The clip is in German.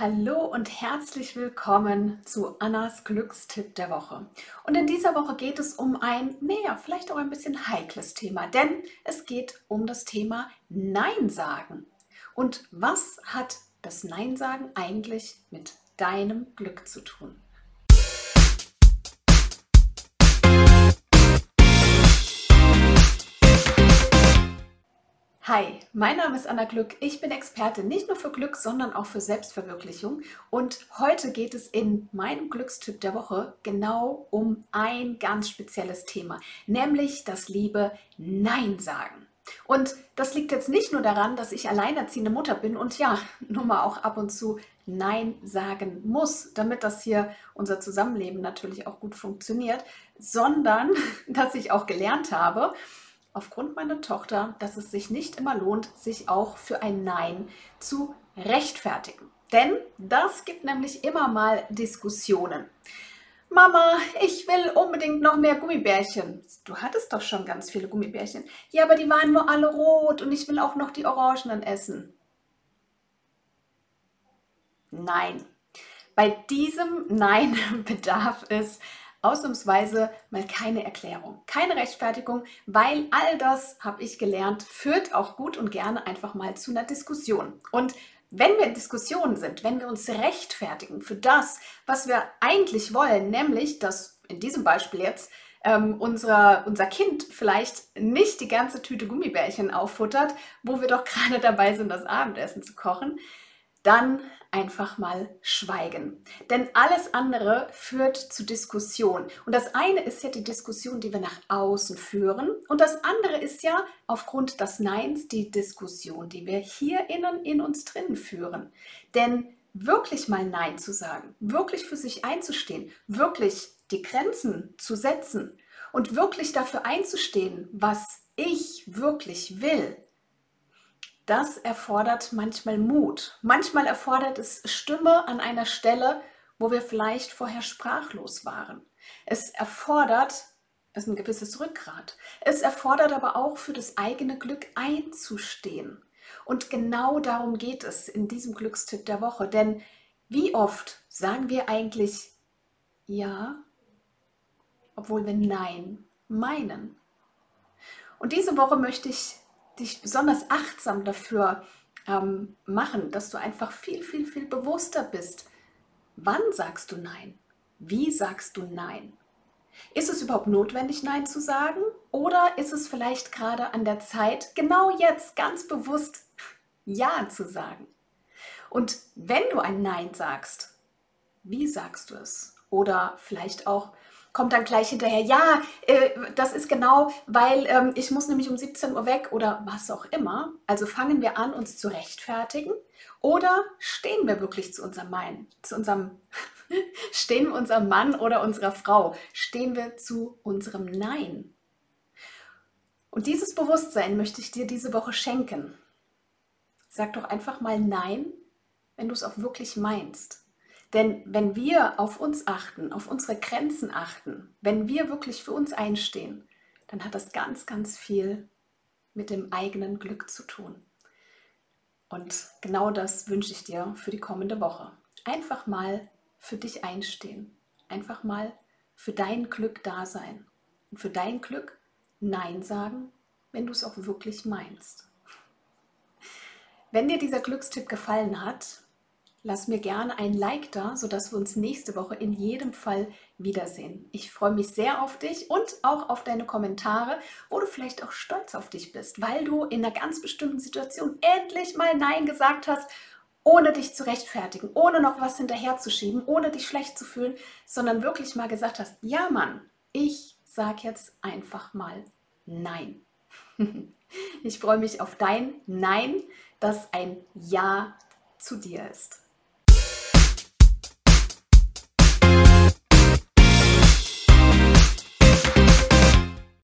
Hallo und herzlich willkommen zu Annas Glückstipp der Woche. Und in dieser Woche geht es um ein, naja, vielleicht auch ein bisschen heikles Thema, denn es geht um das Thema Nein sagen. Und was hat das Nein sagen eigentlich mit deinem Glück zu tun? Hi, mein Name ist Anna Glück. Ich bin Expertin nicht nur für Glück, sondern auch für Selbstverwirklichung. Und heute geht es in meinem Glückstipp der Woche genau um ein ganz spezielles Thema, nämlich das liebe Nein sagen. Und das liegt jetzt nicht nur daran, dass ich alleinerziehende Mutter bin und ja, nun mal auch ab und zu Nein sagen muss, damit das hier unser Zusammenleben natürlich auch gut funktioniert, sondern dass ich auch gelernt habe, aufgrund meiner Tochter, dass es sich nicht immer lohnt, sich auch für ein Nein zu rechtfertigen. Denn das gibt nämlich immer mal Diskussionen. Mama, ich will unbedingt noch mehr Gummibärchen. Du hattest doch schon ganz viele Gummibärchen. Ja, aber die waren nur alle rot und ich will auch noch die orangenen essen. Nein. Bei diesem Nein bedarf es ausnahmsweise mal keine Erklärung, keine Rechtfertigung, weil all das, habe ich gelernt, führt auch gut und gerne einfach mal zu einer Diskussion. Und wenn wir in Diskussionen sind, wenn wir uns rechtfertigen für das, was wir eigentlich wollen, nämlich, dass in diesem Beispiel jetzt ähm, unser, unser Kind vielleicht nicht die ganze Tüte Gummibärchen auffuttert, wo wir doch gerade dabei sind, das Abendessen zu kochen, dann einfach mal schweigen. Denn alles andere führt zu Diskussion. Und das eine ist ja die Diskussion, die wir nach außen führen. Und das andere ist ja aufgrund des Neins die Diskussion, die wir hier innen in uns drin führen. Denn wirklich mal Nein zu sagen, wirklich für sich einzustehen, wirklich die Grenzen zu setzen und wirklich dafür einzustehen, was ich wirklich will, das erfordert manchmal Mut. Manchmal erfordert es Stimme an einer Stelle, wo wir vielleicht vorher sprachlos waren. Es erfordert es ein gewisses Rückgrat. Es erfordert aber auch für das eigene Glück einzustehen. Und genau darum geht es in diesem Glückstipp der Woche. Denn wie oft sagen wir eigentlich Ja, obwohl wir Nein meinen? Und diese Woche möchte ich dich besonders achtsam dafür ähm, machen, dass du einfach viel, viel, viel bewusster bist. Wann sagst du Nein? Wie sagst du Nein? Ist es überhaupt notwendig, Nein zu sagen? Oder ist es vielleicht gerade an der Zeit, genau jetzt ganz bewusst Ja zu sagen? Und wenn du ein Nein sagst, wie sagst du es? Oder vielleicht auch, kommt dann gleich hinterher, ja, äh, das ist genau, weil ähm, ich muss nämlich um 17 Uhr weg oder was auch immer. Also fangen wir an, uns zu rechtfertigen oder stehen wir wirklich zu unserem Mann, zu unserem, stehen wir unserem Mann oder unserer Frau, stehen wir zu unserem Nein. Und dieses Bewusstsein möchte ich dir diese Woche schenken. Sag doch einfach mal Nein, wenn du es auch wirklich meinst. Denn wenn wir auf uns achten, auf unsere Grenzen achten, wenn wir wirklich für uns einstehen, dann hat das ganz, ganz viel mit dem eigenen Glück zu tun. Und genau das wünsche ich dir für die kommende Woche. Einfach mal für dich einstehen. Einfach mal für dein Glück da sein. Und für dein Glück Nein sagen, wenn du es auch wirklich meinst. Wenn dir dieser Glückstipp gefallen hat, Lass mir gerne ein Like da, sodass wir uns nächste Woche in jedem Fall wiedersehen. Ich freue mich sehr auf dich und auch auf deine Kommentare, wo du vielleicht auch stolz auf dich bist, weil du in einer ganz bestimmten Situation endlich mal Nein gesagt hast, ohne dich zu rechtfertigen, ohne noch was hinterherzuschieben, ohne dich schlecht zu fühlen, sondern wirklich mal gesagt hast, ja Mann, ich sage jetzt einfach mal Nein. Ich freue mich auf dein Nein, das ein Ja zu dir ist.